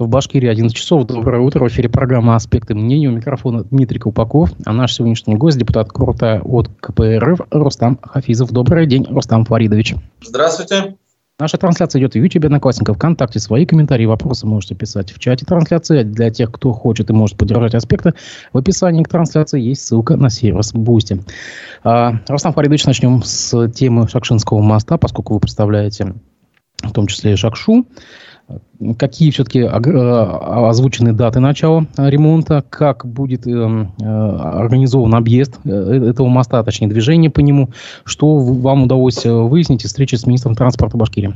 В Башкирии 11 часов. Доброе утро. В эфире программа «Аспекты мнений». У микрофона Дмитрий Колпаков. А наш сегодняшний гость, депутат Крута от КПРФ Рустам Хафизов. Добрый день, Рустам Фаридович. Здравствуйте. Наша трансляция идет в YouTube, Одноклассников, ВКонтакте. Свои комментарии, вопросы можете писать в чате трансляции. Для тех, кто хочет и может поддержать аспекты, в описании к трансляции есть ссылка на сервис Boosty. А, Рустам Фаридович, начнем с темы Шакшинского моста, поскольку вы представляете в том числе и Шакшу. Какие все-таки э, озвучены даты начала ремонта? Как будет э, э, организован объезд этого моста, точнее движение по нему? Что вам удалось выяснить из встречи с министром транспорта Башкирии?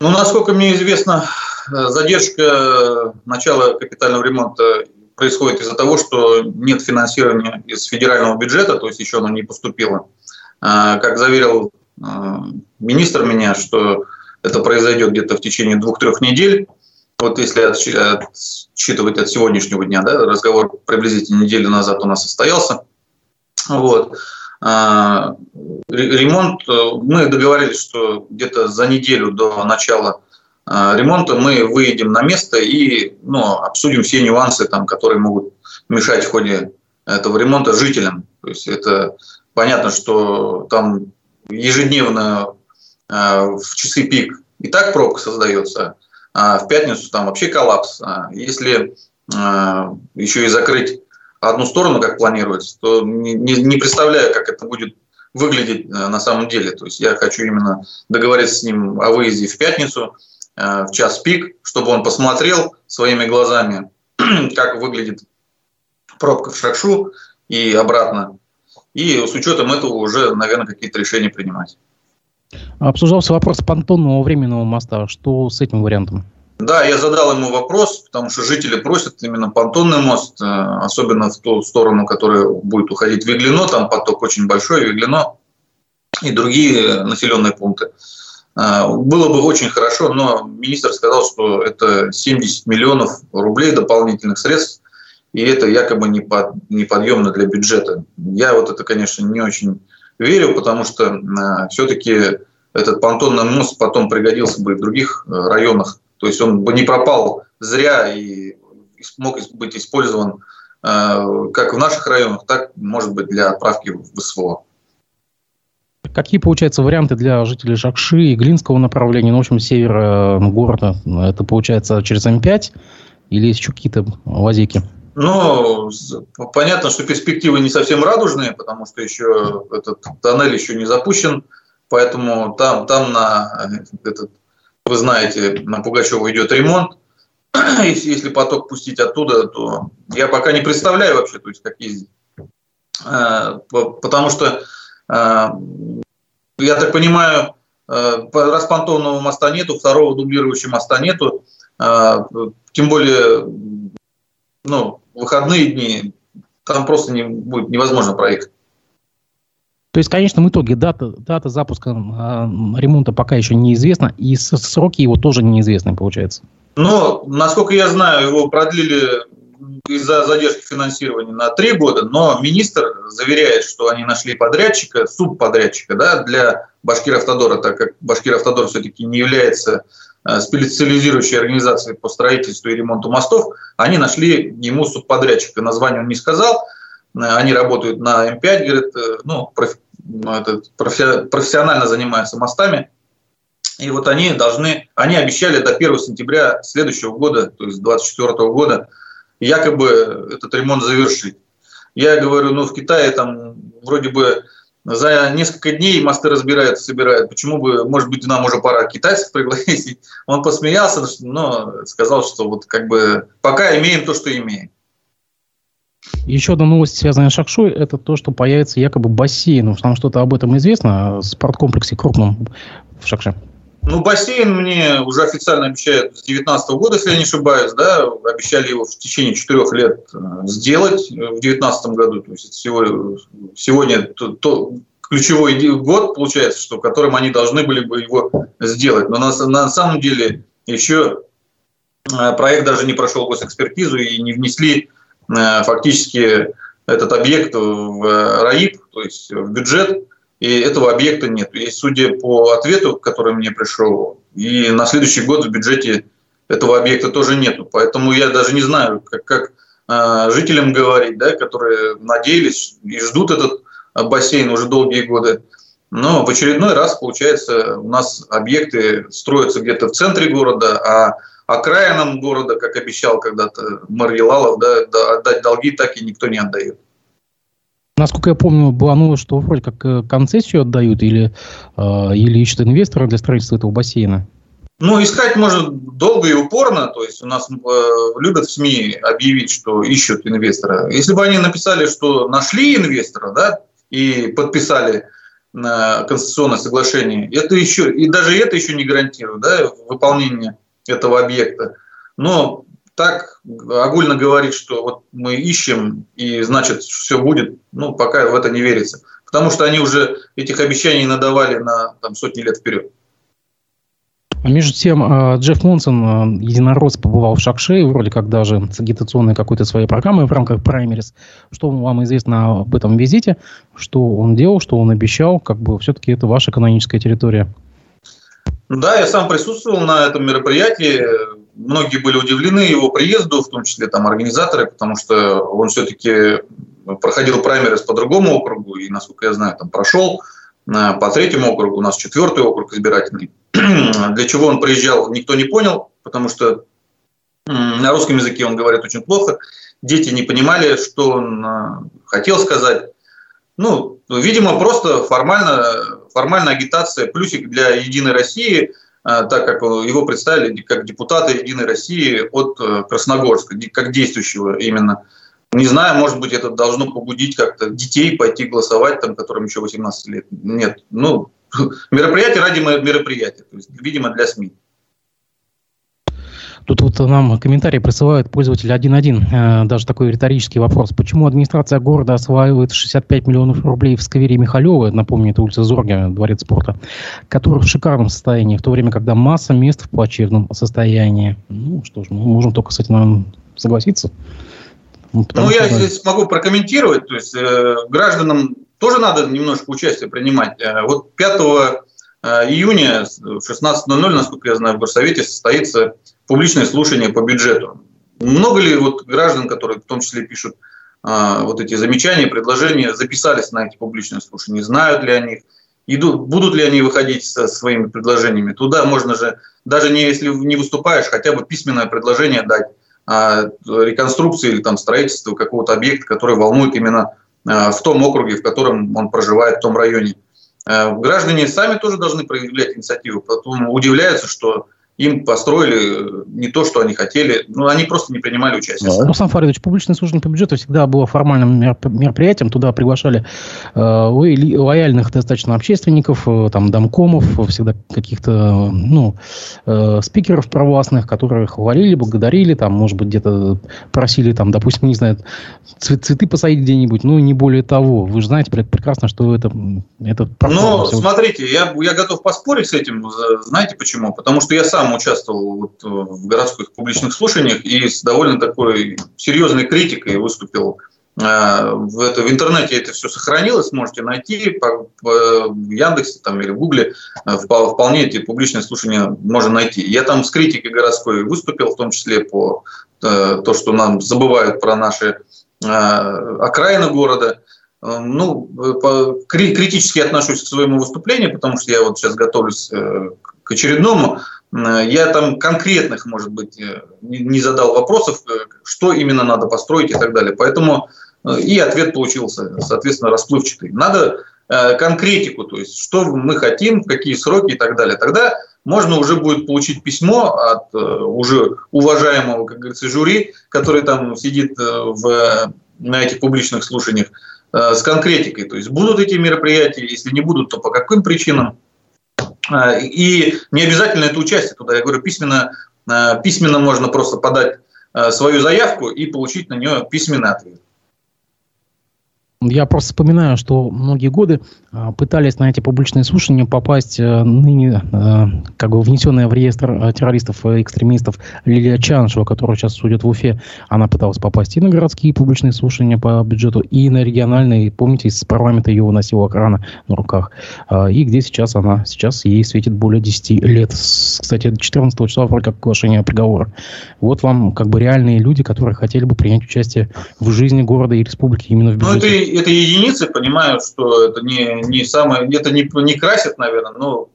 Ну, насколько мне известно, задержка начала капитального ремонта происходит из-за того, что нет финансирования из федерального бюджета, то есть еще оно не поступило. Как заверил министр меня, что это произойдет где-то в течение двух-трех недель. Вот если отсчитывать от сегодняшнего дня, да, разговор приблизительно неделю назад у нас состоялся. Вот. А, ремонт, мы договорились, что где-то за неделю до начала а, ремонта мы выедем на место и ну, обсудим все нюансы, там, которые могут мешать в ходе этого ремонта жителям. То есть это понятно, что там ежедневно Э, в часы пик и так пробка создается, а в пятницу там вообще коллапс. А если э, еще и закрыть одну сторону, как планируется, то не, не представляю, как это будет выглядеть э, на самом деле. То есть я хочу именно договориться с ним о выезде в пятницу, в час пик, чтобы он посмотрел своими глазами, как выглядит пробка в Шакшу и обратно. И с учетом этого уже, наверное, какие-то решения принимать. Обсуждался вопрос понтонного временного моста. Что с этим вариантом? Да, я задал ему вопрос, потому что жители просят именно понтонный мост, э, особенно в ту сторону, которая будет уходить в Виглино, там поток очень большой, Виглино и другие населенные пункты. Э, было бы очень хорошо, но министр сказал, что это 70 миллионов рублей дополнительных средств, и это якобы не под, неподъемно для бюджета. Я вот это, конечно, не очень верю, потому что э, все-таки этот понтонный мост потом пригодился бы и в других э, районах. То есть он бы не пропал зря и мог быть использован э, как в наших районах, так, может быть, для отправки в СВО. Какие, получается, варианты для жителей Жакши и Глинского направления, ну, в общем, севера города? Это, получается, через М5 или есть еще какие-то лазейки? Ну, понятно, что перспективы не совсем радужные, потому что еще этот тоннель еще не запущен, поэтому там, там на этот, вы знаете, на Пугачева идет ремонт. Если, если поток пустить оттуда, то я пока не представляю вообще, то есть какие, э, потому что э, я так понимаю, э, раз понтонного моста нету, второго дублирующего моста нету, тем более, ну, выходные дни там просто не будет невозможно проехать. То есть в конечном итоге дата, дата запуска э, ремонта пока еще неизвестна, и сроки его тоже неизвестны, получается. Ну, насколько я знаю, его продлили из-за задержки финансирования на три года, но министр заверяет, что они нашли подрядчика, субподрядчика да, для Башкир-Автодора, так как Башкир-Автодор все-таки не является Э, специализирующей организации по строительству и ремонту мостов, они нашли ему субподрядчика. Название он не сказал. Они работают на М5, говорит, э, ну, профи, ну, это, профи, профессионально занимаются мостами. И вот они должны, они обещали до 1 сентября следующего года, то есть 2024 года, якобы этот ремонт завершить. Я говорю, ну в Китае там вроде бы за несколько дней мосты разбирают, собирают. Почему бы, может быть, нам уже пора китайцев пригласить? Он посмеялся, но сказал, что вот как бы пока имеем то, что имеем. Еще одна новость, связанная с Шакшой, это то, что появится якобы бассейн. Нам что-то об этом известно, о спорткомплексе крупном в Шакше. Ну, бассейн мне уже официально обещают с 2019 года, если я не ошибаюсь, да, обещали его в течение четырех лет э, сделать в 2019 году. То есть сегодня, сегодня то, то, ключевой год, получается, что в котором они должны были бы его сделать. Но на, на самом деле еще э, проект даже не прошел госэкспертизу и не внесли э, фактически этот объект в РАИП, то есть в бюджет и этого объекта нет. И судя по ответу, который мне пришел, и на следующий год в бюджете этого объекта тоже нету. Поэтому я даже не знаю, как, как э, жителям говорить, да, которые надеялись и ждут этот бассейн уже долгие годы. Но в очередной раз, получается, у нас объекты строятся где-то в центре города, а окраинам города, как обещал когда-то мэр Елалов, да, отдать долги так и никто не отдает. Насколько я помню, было новость, что вроде как э, концессию отдают или, э, или ищут инвестора для строительства этого бассейна. Ну, искать можно долго и упорно, то есть у нас э, любят в СМИ объявить, что ищут инвестора. Если бы они написали, что нашли инвестора, да, и подписали на конституционное соглашение, это еще, и даже это еще не гарантирует, да, выполнение этого объекта. Но так огульно говорить, что вот мы ищем, и значит все будет, ну, пока в это не верится. Потому что они уже этих обещаний надавали на там, сотни лет вперед. А между тем, а, Джефф Монсон, единорос, побывал в Шакше, вроде как даже с агитационной какой-то своей программой в рамках праймерис. Что вам известно об этом визите? Что он делал, что он обещал? Как бы все-таки это ваша каноническая территория. Да, я сам присутствовал на этом мероприятии. Многие были удивлены его приезду, в том числе там организаторы, потому что он все-таки проходил праймерис по другому округу, и, насколько я знаю, там прошел. Э, по третьему округу, у нас четвертый округ избирательный. Для чего он приезжал, никто не понял, потому что на русском языке он говорит очень плохо. Дети не понимали, что он э, хотел сказать. Ну, видимо, просто формально, формальная агитация, плюсик для «Единой России», э, так как его представили как депутата «Единой России» от Красногорска, как действующего именно не знаю, может быть, это должно побудить как-то детей пойти голосовать, там, которым еще 18 лет. Нет. Ну, мероприятие ради мероприятия. То есть, видимо, для СМИ. Тут вот нам комментарии присылают пользователи 1.1. Э, даже такой риторический вопрос. Почему администрация города осваивает 65 миллионов рублей в сквере Михалева, напомню, это улица Зорга, дворец спорта, который в шикарном состоянии, в то время, когда масса мест в плачевном состоянии. Ну что ж, мы можем только с этим согласиться. Ну, ну я что... здесь могу прокомментировать. То есть э, гражданам тоже надо немножко участие принимать. Э, вот 5 э, июня в 16.00, насколько я знаю, в Горсовете состоится публичное слушание по бюджету. Много ли вот граждан, которые в том числе пишут э, вот эти замечания, предложения, записались на эти публичные слушания, знают ли они их, идут, будут ли они выходить со своими предложениями. Туда можно же, даже не если не выступаешь, хотя бы письменное предложение дать а, реконструкции или там строительства какого-то объекта, который волнует именно а, в том округе, в котором он проживает, в том районе. А, граждане сами тоже должны проявлять инициативу, потом удивляются, что им построили не то, что они хотели. Ну, они просто не принимали участие. Ну, Руслан Фаридович, публичное служение по бюджету всегда было формальным мероприятием. Туда приглашали э, лояльных достаточно общественников, э, там, домкомов, всегда каких-то, ну, э, спикеров провластных, которые хвалили, благодарили, там, может быть, где-то просили, там, допустим, не знаю, цветы посадить где-нибудь, ну, не более того. Вы же знаете прекрасно, что это... это ну, смотрите, я, я готов поспорить с этим. Знаете почему? Потому что я сам участвовал вот в городских публичных слушаниях и с довольно такой серьезной критикой выступил. Э, в, это, в интернете это все сохранилось, можете найти по, по в Яндексе там, или в Гугле. Э, вполне эти публичные слушания можно найти. Я там с критикой городской выступил, в том числе по э, то, что нам забывают про наши окраины города. Ну, критически отношусь к своему выступлению, потому что я вот сейчас готовлюсь к очередному. Э, я там конкретных, может быть, э, не задал вопросов, э, что именно надо построить и так далее. Поэтому и ответ получился, соответственно, расплывчатый. Надо конкретику, то есть что мы хотим, какие сроки и так далее. Тогда можно уже будет получить письмо от уже уважаемого, как говорится, жюри, который там сидит в, на этих публичных слушаниях, с конкретикой. То есть будут эти мероприятия, если не будут, то по каким причинам. А, и не обязательно это участие туда. Я говорю, письменно, а, письменно можно просто подать а, свою заявку и получить на нее письменный ответ. Я просто вспоминаю, что многие годы а, пытались на эти публичные слушания попасть а, ныне а, как бы внесенная в реестр а, террористов и экстремистов Лилия Чаншева, которая сейчас судит в Уфе. Она пыталась попасть и на городские публичные слушания по бюджету, и на региональные. Помните, из парламента ее выносила охрана на руках. А, и где сейчас она? Сейчас ей светит более 10 лет. Кстати, 14 числа вроде как оглашение приговора. Вот вам как бы реальные люди, которые хотели бы принять участие в жизни города и республики именно в бюджете. Это единицы, понимаю, что это не, не самое, это не, не красит, наверное, но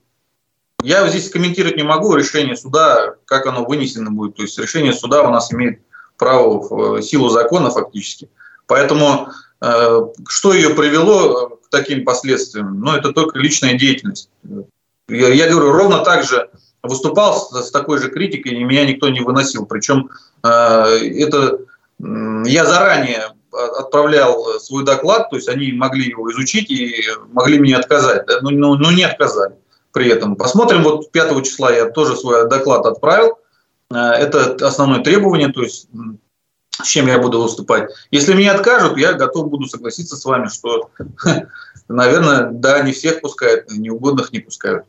я здесь комментировать не могу решение суда, как оно вынесено будет. То есть решение суда у нас имеет право в силу закона фактически. Поэтому э, что ее привело к таким последствиям? Ну, это только личная деятельность. Я, я говорю, ровно так же выступал с, с такой же критикой, и меня никто не выносил. Причем э, это я заранее отправлял э, свой доклад, то есть они могли его изучить и могли мне отказать, да? но, но, но не отказали при этом. Посмотрим, вот 5 числа я тоже свой доклад отправил, э, это основное требование, то есть с чем я буду выступать. Если мне откажут, я готов буду согласиться с вами, что, наверное, да, не всех пускают, неугодных не пускают.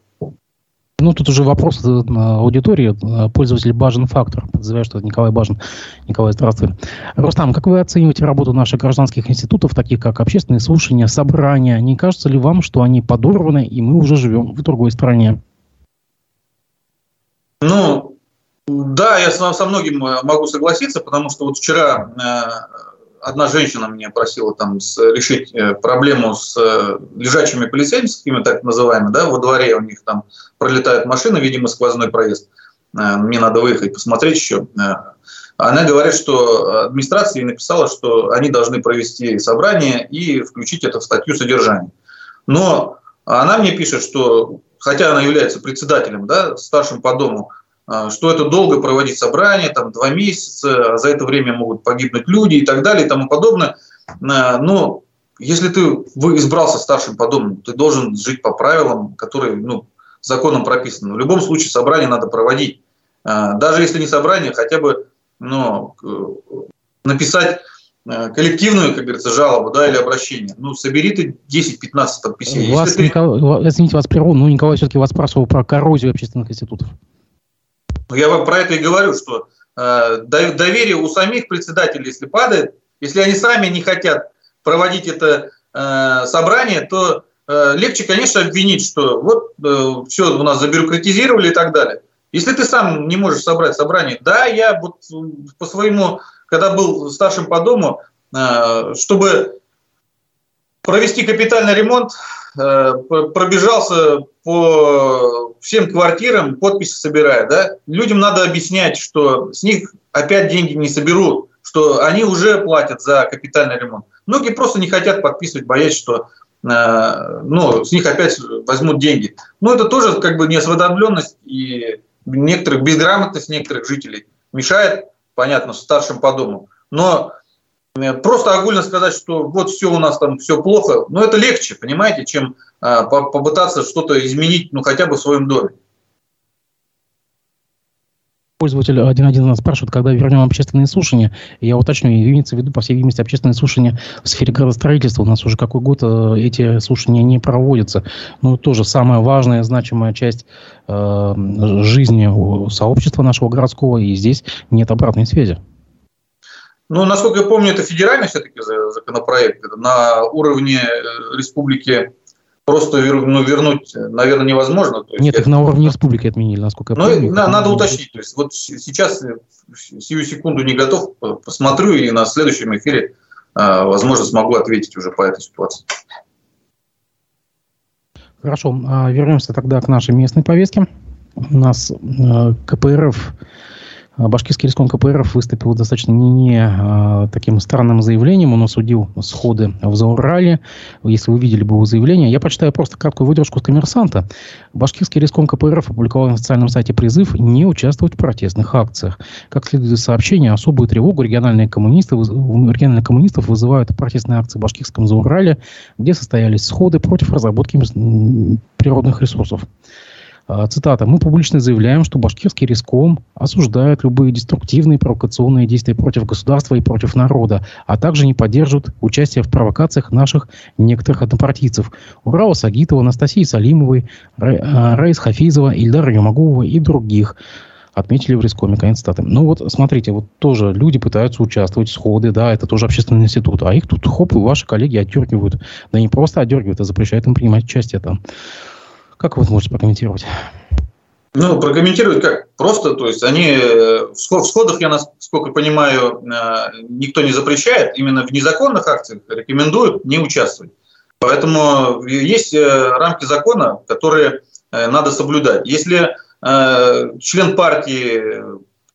Ну, тут уже вопрос э, аудитории. Э, пользователь Бажен Фактор. Подозреваю, что это Николай Бажен. Николай, здравствуй. Рустам, как вы оцениваете работу наших гражданских институтов, таких как общественные слушания, собрания? Не кажется ли вам, что они подорваны, и мы уже живем в другой стране? Ну, да, я со многим э, могу согласиться, потому что вот вчера одна женщина меня просила там с, решить э, проблему с э, лежачими полицейскими, так называемыми, да, во дворе у них там пролетают машины, видимо, сквозной проезд. Э, мне надо выехать, посмотреть еще. Она говорит, что администрация написала, что они должны провести собрание и включить это в статью содержания. Но она мне пишет, что, хотя она является председателем, да, старшим по дому, что это долго проводить собрания, там два месяца, а за это время могут погибнуть люди и так далее и тому подобное. А, но если ты избрался старшим по дому, ты должен жить по правилам, которые ну, законом прописаны. В любом случае собрание надо проводить. А, даже если не собрание, хотя бы ну, написать коллективную, как говорится, жалобу да, или обращение. Ну, собери ты 10-15 подписей. Вас, ты... Николай, извините, вас прерву, но Николай все-таки вас спрашивал про коррозию общественных институтов. Но я вам про это и говорю, что э, доверие у самих председателей, если падает, если они сами не хотят проводить это э, собрание, то э, легче, конечно, обвинить, что вот э, все у нас забюрократизировали и так далее. Если ты сам не можешь собрать собрание, да, я вот по своему, когда был старшим по дому, э, чтобы провести капитальный ремонт, э, пробежался по всем квартирам, подписи собирая. Да? Людям надо объяснять, что с них опять деньги не соберут, что они уже платят за капитальный ремонт. Многие просто не хотят подписывать, боясь, что э, ну, с них опять возьмут деньги. Но это тоже как бы неосведомленность и некоторых безграмотность некоторых жителей мешает, понятно, старшим по дому. Но просто огульно сказать, что вот все у нас там все плохо, но это легче, понимаете, чем а, попытаться что-то изменить, ну хотя бы в своем доме. Пользователь 1.1 нас спрашивает, когда вернем общественные слушания. Я уточню, имеется в виду, по всей видимости, общественные слушания в сфере градостроительства. У нас уже какой год э, эти слушания не проводятся. Но тоже самая важная, значимая часть э, жизни сообщества нашего городского, и здесь нет обратной связи. Ну, насколько я помню, это федеральный все-таки законопроект. На уровне э, республики просто ну, вернуть, наверное, невозможно. То есть Нет, это на уровне республики отменили, насколько я ну, помню. На, надо уточнить. То есть вот сейчас э, сию секунду не готов, посмотрю и на следующем эфире, а, возможно, смогу ответить уже по этой ситуации. Хорошо, а, вернемся тогда к нашей местной повестке. У нас э, КПРФ Башкирский рискон КПРФ выступил достаточно не, не а, таким странным заявлением. Он осудил сходы в Заурале. Если вы видели бы его заявление, я почитаю просто краткую выдержку с коммерсанта. Башкирский рискон КПРФ опубликовал на официальном сайте призыв не участвовать в протестных акциях. Как следует из сообщения, особую тревогу региональные коммунисты, региональных коммунистов вызывают протестные акции в Башкирском Заурале, где состоялись сходы против разработки природных ресурсов. А, цитата. «Мы публично заявляем, что башкирский риском осуждает любые деструктивные провокационные действия против государства и против народа, а также не поддерживают участие в провокациях наших некоторых однопартийцев. Урала Сагитова, Анастасии Салимовой, а, Раис Хафизова, Ильдара Юмагулова и других отметили в Рискоме. Конец цитаты. Ну вот, смотрите, вот тоже люди пытаются участвовать, сходы, да, это тоже общественный институт, а их тут хоп, и ваши коллеги отдергивают. Да не просто отдергивают, а запрещают им принимать участие там. Как вы можете прокомментировать? Ну, прокомментировать как? Просто, то есть они э, в сходах, я насколько понимаю, э, никто не запрещает, именно в незаконных акциях рекомендуют не участвовать. Поэтому есть э, рамки закона, которые надо соблюдать. Если член партии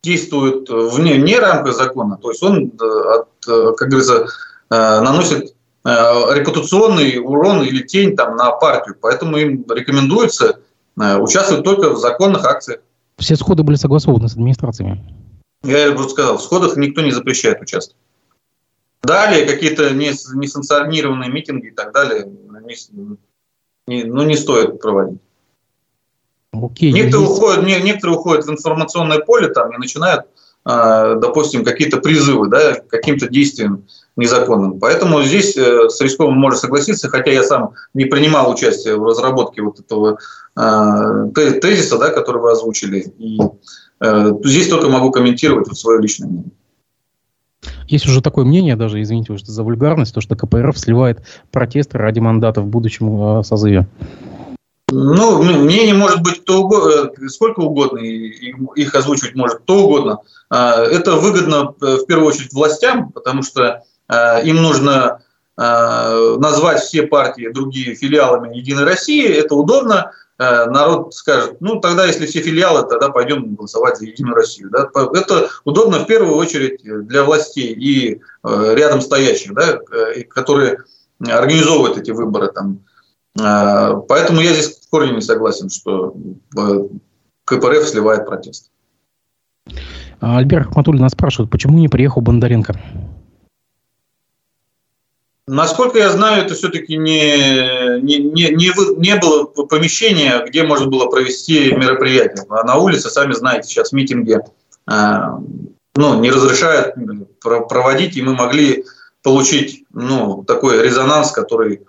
действует вне, вне рамок закона, то есть он, от, как говорится, наносит репутационный урон или тень там, на партию. Поэтому им рекомендуется э, участвовать только в законных акциях. Все сходы были согласованы с администрациями? Я уже сказал, в сходах никто не запрещает участвовать. Далее какие-то несанкционированные митинги и так далее не, не, ну, не стоит проводить. Окей, некоторые, есть... уходят, некоторые уходят в информационное поле там, и начинают, э, допустим, какие-то призывы да, к каким-то действиям незаконным. Поэтому здесь э, с Рисковым можно согласиться, хотя я сам не принимал участие в разработке вот этого э, тезиса, да, который вы озвучили. И э, здесь только могу комментировать вот свое личное мнение. Есть уже такое мнение, даже, извините что за вульгарность, то, что КПРФ сливает протесты ради мандата в будущем э, созыве. Ну, мнение может быть кто угодно, э, сколько угодно, их озвучивать может кто угодно. А, это выгодно э, в первую очередь властям, потому что им нужно э, назвать все партии другие филиалами Единой России, это удобно, э, народ скажет, ну тогда если все филиалы, тогда пойдем голосовать за Единую Россию. Да? Это удобно в первую очередь для властей и рядом стоящих, да, которые организовывают эти выборы. Там. Поэтому я здесь в корне не согласен, что КПРФ сливает протест. Альберт Ахматуллин нас спрашивает, почему не приехал Бондаренко? Насколько я знаю, это все-таки не, не, не, не, не было помещения, где можно было провести мероприятие. А на улице, сами знаете, сейчас митинги э, ну, не разрешают проводить, и мы могли получить ну, такой резонанс, который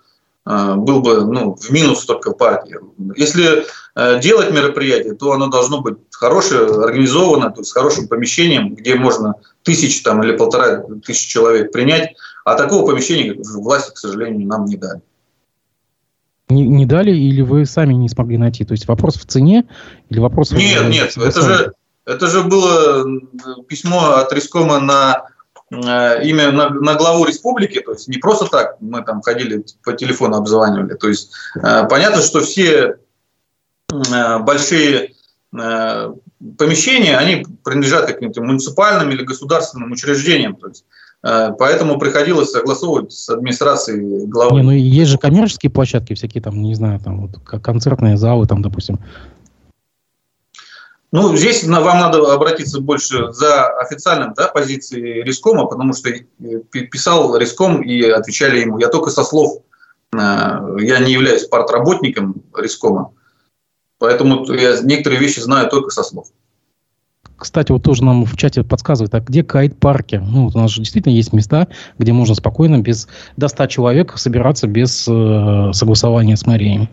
был бы ну, в минус только партии. Если э, делать мероприятие, то оно должно быть хорошее, организовано, то есть с хорошим помещением, где можно тысячи там, или полтора тысячи человек принять а такого помещения власти, к сожалению, нам не дали. Не, не дали или вы сами не смогли найти? То есть вопрос в цене или вопрос... Нет, в, нет, это же, это же было письмо от Рискома на э, имя на, на главу республики, то есть не просто так мы там ходили по телефону обзванивали, то есть э, понятно, что все э, большие э, помещения, они принадлежат каким-то муниципальным или государственным учреждениям, то есть Э, поэтому приходилось согласовывать с администрацией главы. Не, ну есть же коммерческие площадки всякие, там, не знаю, там вот концертные залы, там, допустим. Ну, здесь вам надо обратиться больше за официальным да, позицией Рискома, потому что писал Риском и отвечали ему. Я только со слов, э, я не являюсь партработником Рискома, поэтому я некоторые вещи знаю только со слов. Кстати, вот тоже нам в чате подсказывают, а где кайт-парки? Ну, вот у нас же действительно есть места, где можно спокойно, без до 100 человек собираться без э, согласования с мэрией.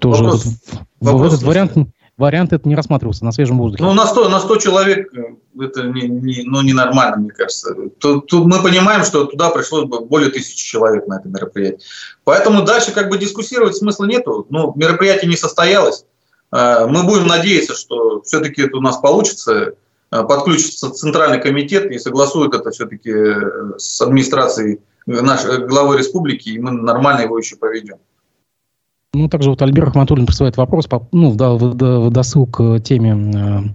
Тоже вопрос, вот, вопрос этот вариант, вариант это не рассматривался на свежем воздухе. Ну, на 100, на 100 человек э, это не, не, ну, ненормально, мне кажется. Тут, тут мы понимаем, что туда пришлось бы более тысячи человек на это мероприятие. Поэтому дальше как бы дискуссировать смысла нету. Ну, мероприятие не состоялось. Э, мы будем надеяться, что все-таки это у нас получится, э, подключится Центральный комитет и согласует это все-таки с администрацией нашей главы республики, и мы нормально его еще проведем. Ну, также вот Альберт Ахматуллин присылает вопрос, по, ну, в, в, в досыл к теме,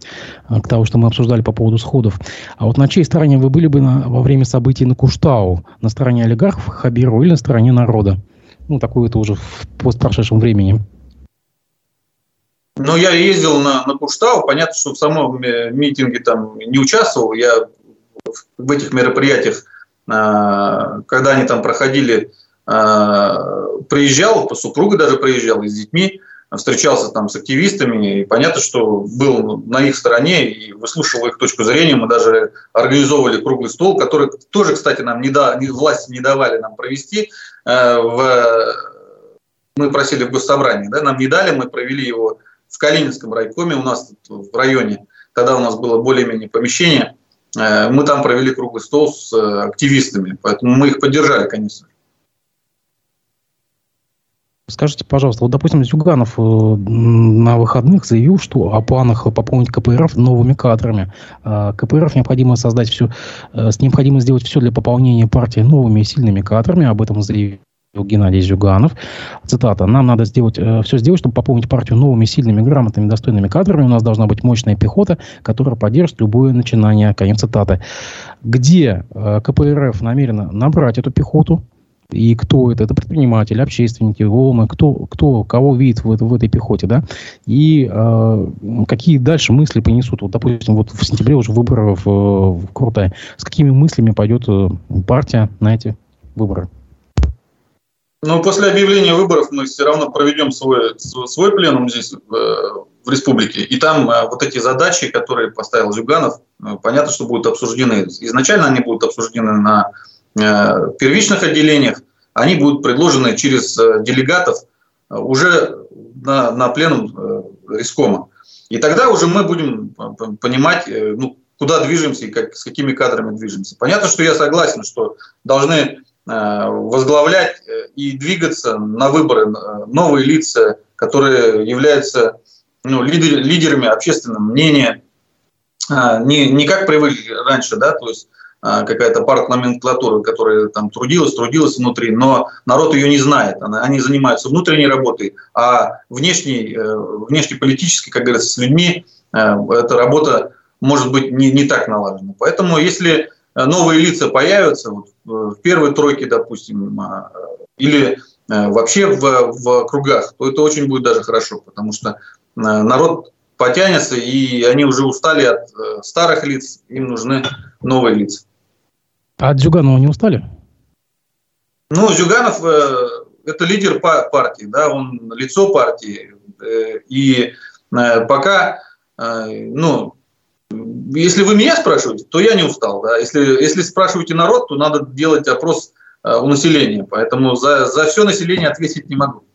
э, к тому, что мы обсуждали по поводу сходов. А вот на чьей стороне вы были бы на, во время событий на Куштау? На стороне олигархов Хабиру или на стороне народа? Ну, такое это уже в постпрошедшем времени. Ну, я ездил на, на Куштау, понятно, что в самом митинге там не участвовал, я в этих мероприятиях, когда они там проходили, приезжал, супруга даже приезжала с детьми, встречался там с активистами, и понятно, что был на их стороне и выслушивал их точку зрения. Мы даже организовывали круглый стол, который тоже, кстати, нам не да, власти не давали нам провести. Э, в, мы просили в госсобрании, да, нам не дали, мы провели его в Калининском райкоме, у нас в районе, тогда у нас было более-менее помещение, э, мы там провели круглый стол с э, активистами, поэтому мы их поддержали, конечно. Скажите, пожалуйста, вот, допустим, Зюганов э, на выходных заявил, что о планах пополнить КПРФ новыми кадрами. Э, КПРФ необходимо создать все, э, необходимо сделать все для пополнения партии новыми и сильными кадрами. Об этом заявил Геннадий Зюганов. Цитата. «Нам надо сделать, э, все сделать, чтобы пополнить партию новыми, сильными, грамотными, достойными кадрами. У нас должна быть мощная пехота, которая поддержит любое начинание». Конец цитаты. Где КПРФ намерена набрать эту пехоту? И кто это? Это предприниматели, общественники, ГОМы, кто, кто кого видит в, в этой пехоте, да? И э, какие дальше мысли понесут? Вот, допустим, вот в сентябре уже выборы в, в Крутае. С какими мыслями пойдет э, партия на эти выборы? Ну, после объявления выборов мы все равно проведем свой, свой пленум здесь, в, в республике. И там э, вот эти задачи, которые поставил Зюганов, э, понятно, что будут обсуждены. Изначально они будут обсуждены на Э, первичных отделениях, они будут предложены через э, делегатов э, уже на, на пленум Рискома. И тогда уже мы будем понимать, ну, куда движемся и как, с какими кадрами движемся. Понятно, что я согласен, что должны возглавлять и двигаться на выборы новые лица, которые являются ну, лидер, лидерами общественного мнения, не, не как привыкли раньше, да, то есть какая-то партноменклатура, которая там трудилась, трудилась внутри, но народ ее не знает. Они занимаются внутренней работой, а внешней, э, внешнеполитической, как говорится, с людьми, э, эта работа может быть не, не так налажена. Поэтому если новые лица появятся вот, в первой тройке, допустим, а, или э, вообще в, в кругах, то это очень будет даже хорошо, потому что народ потянется, и они уже устали от старых лиц, им нужны новые лица. А от Зюганова не устали? Ну, Зюганов э, это лидер партии, да, он лицо партии. Э, и э, пока, э, ну, если вы меня спрашиваете, то я не устал. Да? Если, если спрашиваете народ, то надо делать опрос э, у населения. Поэтому за, за все население ответить не могу.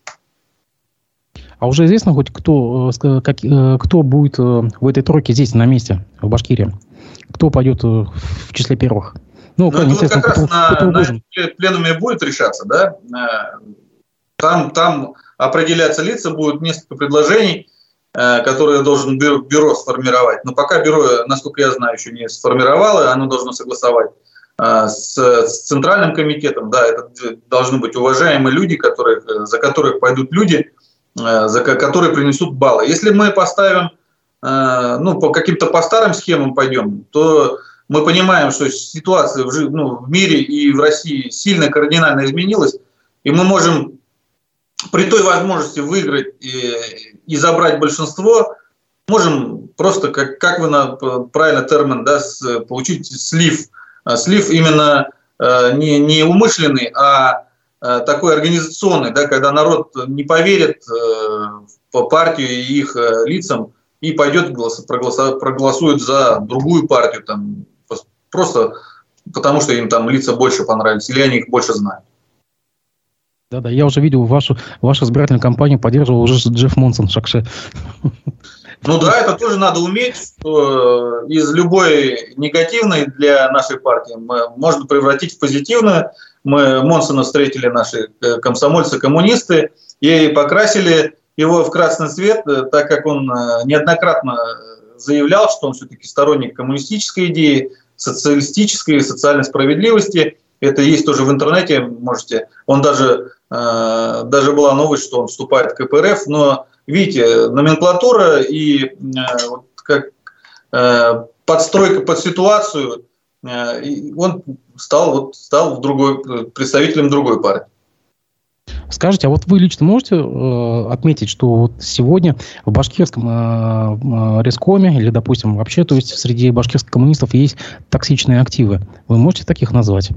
А уже известно хоть кто, э, как, э, кто будет в этой тройке здесь, на месте, в Башкирии? Кто пойдет в числе первых? Ну, Но это вот как раз на, на пленуме будет решаться, да? Э, там, там определяться лица, будет несколько предложений, э, которые должен бюро, бюро сформировать. Но пока бюро, насколько я знаю, еще не сформировало, оно должно согласовать э, с, с центральным комитетом. Да, это должны быть уважаемые люди, которые, за которых пойдут люди, за которые принесут баллы. Если мы поставим, ну, по каким-то по старым схемам пойдем, то мы понимаем, что ситуация в, ну, в мире и в России сильно кардинально изменилась, и мы можем при той возможности выиграть и, и забрать большинство, можем просто, как, как вы на, правильно термин, да, с, получить слив. А, слив именно э, не, не умышленный, а э, такой организационный, да, когда народ не поверит э, по партию и их э, лицам и пойдет проголосует, проголосует за другую партию, там, Просто потому, что им там лица больше понравились, или они их больше знают. Да-да, я уже видел вашу, вашу избирательную кампанию поддерживал уже Джефф Монсон Шакше. Ну да, это тоже надо уметь, что из любой негативной для нашей партии мы, можно превратить в позитивную. Мы Монсона встретили наши э, комсомольцы-коммунисты и покрасили его в красный цвет, э, так как он э, неоднократно заявлял, что он все-таки сторонник коммунистической идеи, социалистической социальной справедливости. Это есть тоже в интернете, можете. Он даже, даже была новость, что он вступает в КПРФ, но видите, номенклатура и вот как подстройка под ситуацию, он стал, вот, стал в другой, представителем другой партии. Скажите, а вот вы лично можете э, отметить, что вот сегодня в башкирском э, э, Рескоме или, допустим, вообще, то есть среди башкирских коммунистов есть токсичные активы. Вы можете таких назвать?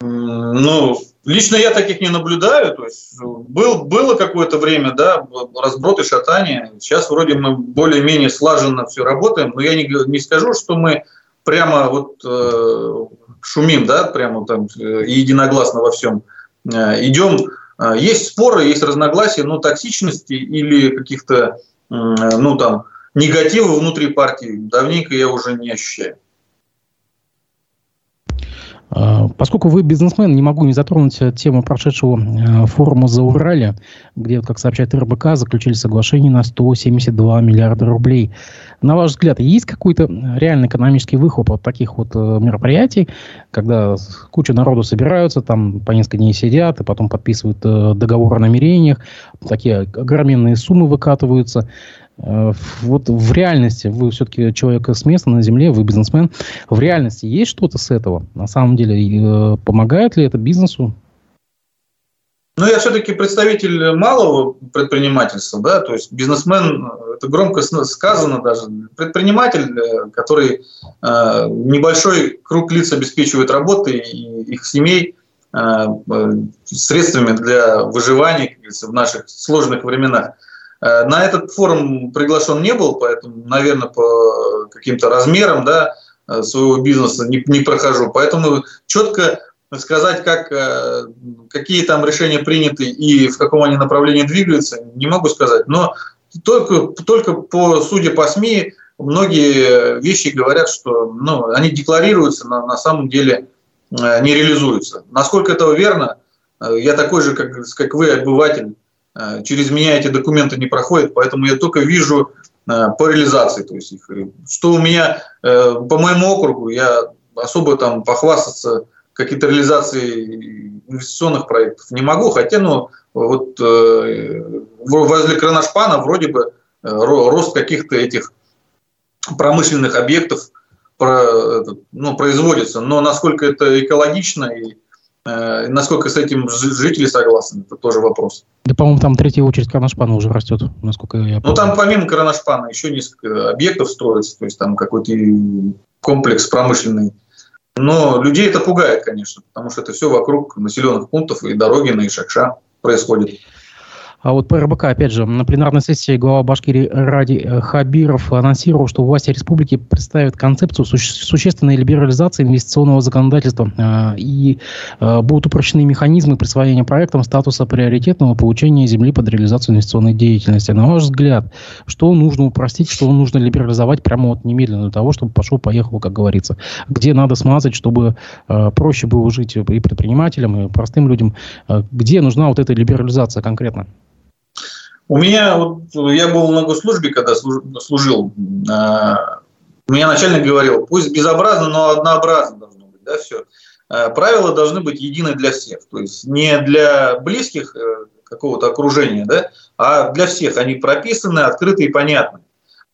Ну, Лично я таких не наблюдаю. То есть был, было какое-то время, да, разброд и шатание. Сейчас вроде мы более-менее слаженно все работаем, но я не, не скажу, что мы прямо вот э, шумим, да, прямо там э, единогласно во всем э, идем. Э, есть споры, есть разногласия, но токсичности или каких-то, э, ну там, негатива внутри партии давненько я уже не ощущаю. А, поскольку вы бизнесмен, не могу не затронуть тему прошедшего э, форума за Урале, где, как сообщает РБК, заключили соглашение на 172 миллиарда рублей. На ваш взгляд, есть какой-то реальный экономический выхлоп от таких вот э, мероприятий, когда куча народу собираются, там по несколько дней сидят, и потом подписывают э, договор о намерениях, такие огроменные суммы выкатываются. Э, вот в реальности, вы все-таки человек с места на земле, вы бизнесмен, в реальности есть что-то с этого? На самом деле, э, помогает ли это бизнесу? Ну, я все-таки представитель малого предпринимательства, да, то есть бизнесмен, это громко сказано даже, предприниматель, э, который э, небольшой круг лиц обеспечивает работой и их семей э, средствами для выживания, в наших сложных временах. Э, на этот форум приглашен не был, поэтому, наверное, по каким-то размерам да, э, своего бизнеса не, не прохожу. Поэтому четко сказать, как, э, какие там решения приняты и в каком они направлении двигаются, не могу сказать. Но только, только по, судя по СМИ, многие вещи говорят, что ну, они декларируются, но на самом деле не реализуются. Насколько это верно, я такой же, как, как вы, обыватель, через меня эти документы не проходят, поэтому я только вижу э, по реализации. То есть, что у меня э, по моему округу, я особо там похвастаться какие-то реализации инвестиционных проектов не могу, хотя, ну, вот возле Кронашпана вроде бы рост каких-то этих промышленных объектов ну, производится, но насколько это экологично и Э, насколько с этим жители согласны, это тоже вопрос. Да, по-моему, там третья очередь Кронашпана уже растет, насколько я помню. Ну, там помимо Кронашпана еще несколько объектов строится, то есть там какой-то комплекс промышленный. Но людей это пугает, конечно, потому что это все вокруг населенных пунктов и дороги на Ишакша происходит. А вот по РБК, опять же, на пленарной сессии глава Башкирии Ради э, Хабиров анонсировал, что власти республики представят концепцию суще- существенной либерализации инвестиционного законодательства э, и э, будут упрощены механизмы присвоения проектам статуса приоритетного получения земли под реализацию инвестиционной деятельности. На ваш взгляд, что нужно упростить, что нужно либерализовать прямо вот немедленно для того, чтобы пошел-поехал, как говорится? Где надо смазать, чтобы э, проще было жить и предпринимателям, и простым людям? Э, где нужна вот эта либерализация конкретно? У меня, вот, я был на госслужбе, когда служил, а, меня начальник говорил, пусть безобразно, но однообразно должно быть, да, все. А, правила должны быть едины для всех, то есть не для близких э, какого-то окружения, да, а для всех. Они прописаны, открыты и понятны.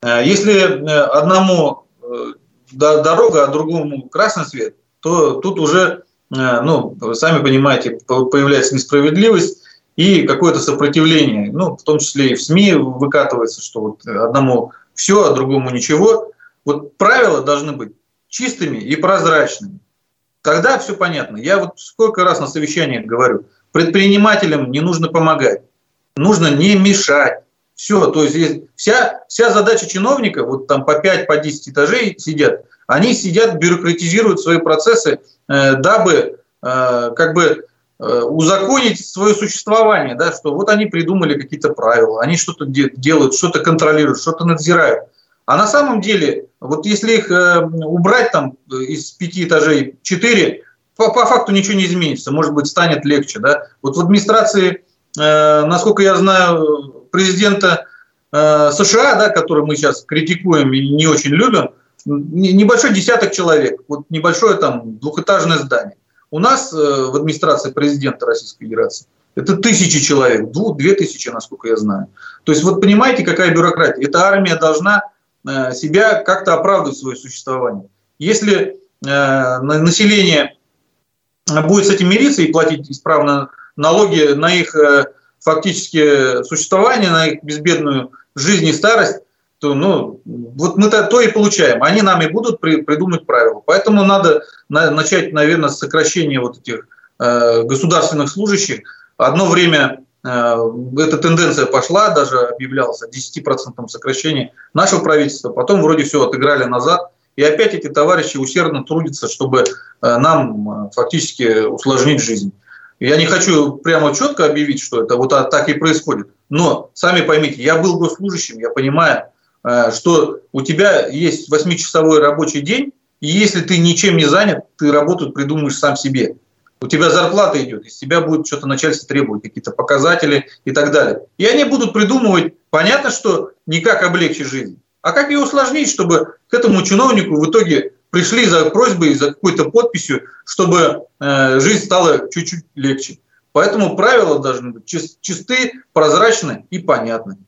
А, если э, одному э, дорога, а другому красный свет, то тут уже, ну, сами понимаете, появляется несправедливость, и какое-то сопротивление, ну, в том числе и в СМИ выкатывается, что вот одному все, а другому ничего. Вот правила должны быть чистыми и прозрачными. Тогда все понятно. Я вот сколько раз на совещаниях говорю, предпринимателям не нужно помогать, нужно не мешать. Все, то есть вся, вся задача чиновника, вот там по 5, по 10 этажей сидят, они сидят, бюрократизируют свои процессы, э, дабы э, как бы узаконить свое существование, да, что вот они придумали какие-то правила, они что-то де- делают, что-то контролируют, что-то надзирают. А на самом деле, вот если их э, убрать там из пяти этажей четыре, по, по факту ничего не изменится, может быть, станет легче. Да? Вот в администрации, э, насколько я знаю, президента э, США, да, который мы сейчас критикуем и не очень любим, небольшой десяток человек, вот небольшое там двухэтажное здание. У нас э, в администрации президента Российской Федерации это тысячи человек, две тысячи, насколько я знаю. То есть вот понимаете, какая бюрократия? Эта армия должна э, себя как-то оправдывать свое существование. Если э, население будет с этим мириться и платить исправно налоги на их фактически существование, на их безбедную жизнь и старость, то ну, вот мы -то, то и получаем. Они нам и будут при, придумать правила. Поэтому надо на, начать, наверное, с сокращения вот этих э, государственных служащих. Одно время э, эта тенденция пошла, даже объявлялось о 10% сокращении нашего правительства, потом вроде все отыграли назад, и опять эти товарищи усердно трудятся, чтобы нам фактически усложнить жизнь. Я не хочу прямо четко объявить, что это вот так и происходит, но сами поймите, я был госслужащим, я понимаю, что у тебя есть 8-часовой рабочий день, и если ты ничем не занят, ты работу придумаешь сам себе. У тебя зарплата идет, из тебя будет что-то начальство требовать, какие-то показатели и так далее. И они будут придумывать, понятно, что не как облегчить жизнь, а как ее усложнить, чтобы к этому чиновнику в итоге пришли за просьбой, за какой-то подписью, чтобы э, жизнь стала чуть-чуть легче. Поэтому правила должны быть чисты, прозрачны и понятны.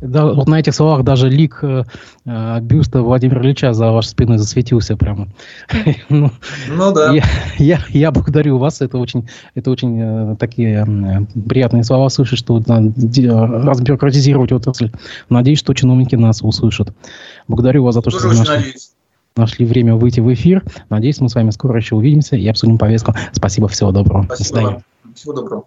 Да, вот на этих словах даже лик э, э, бюста Владимира Ильича за вашей спиной засветился прямо. ну, ну да. Я, я, я благодарю вас. Это очень, это очень э, такие э, приятные слова слышать, что надо разбюрократизировать отрасль. Надеюсь, что чиновники нас услышат. Благодарю вас за то, Тоже что вы нашли, нашли время выйти в эфир. Надеюсь, мы с вами скоро еще увидимся и обсудим повестку. Спасибо, всего доброго. Спасибо. До свидания. Всего доброго.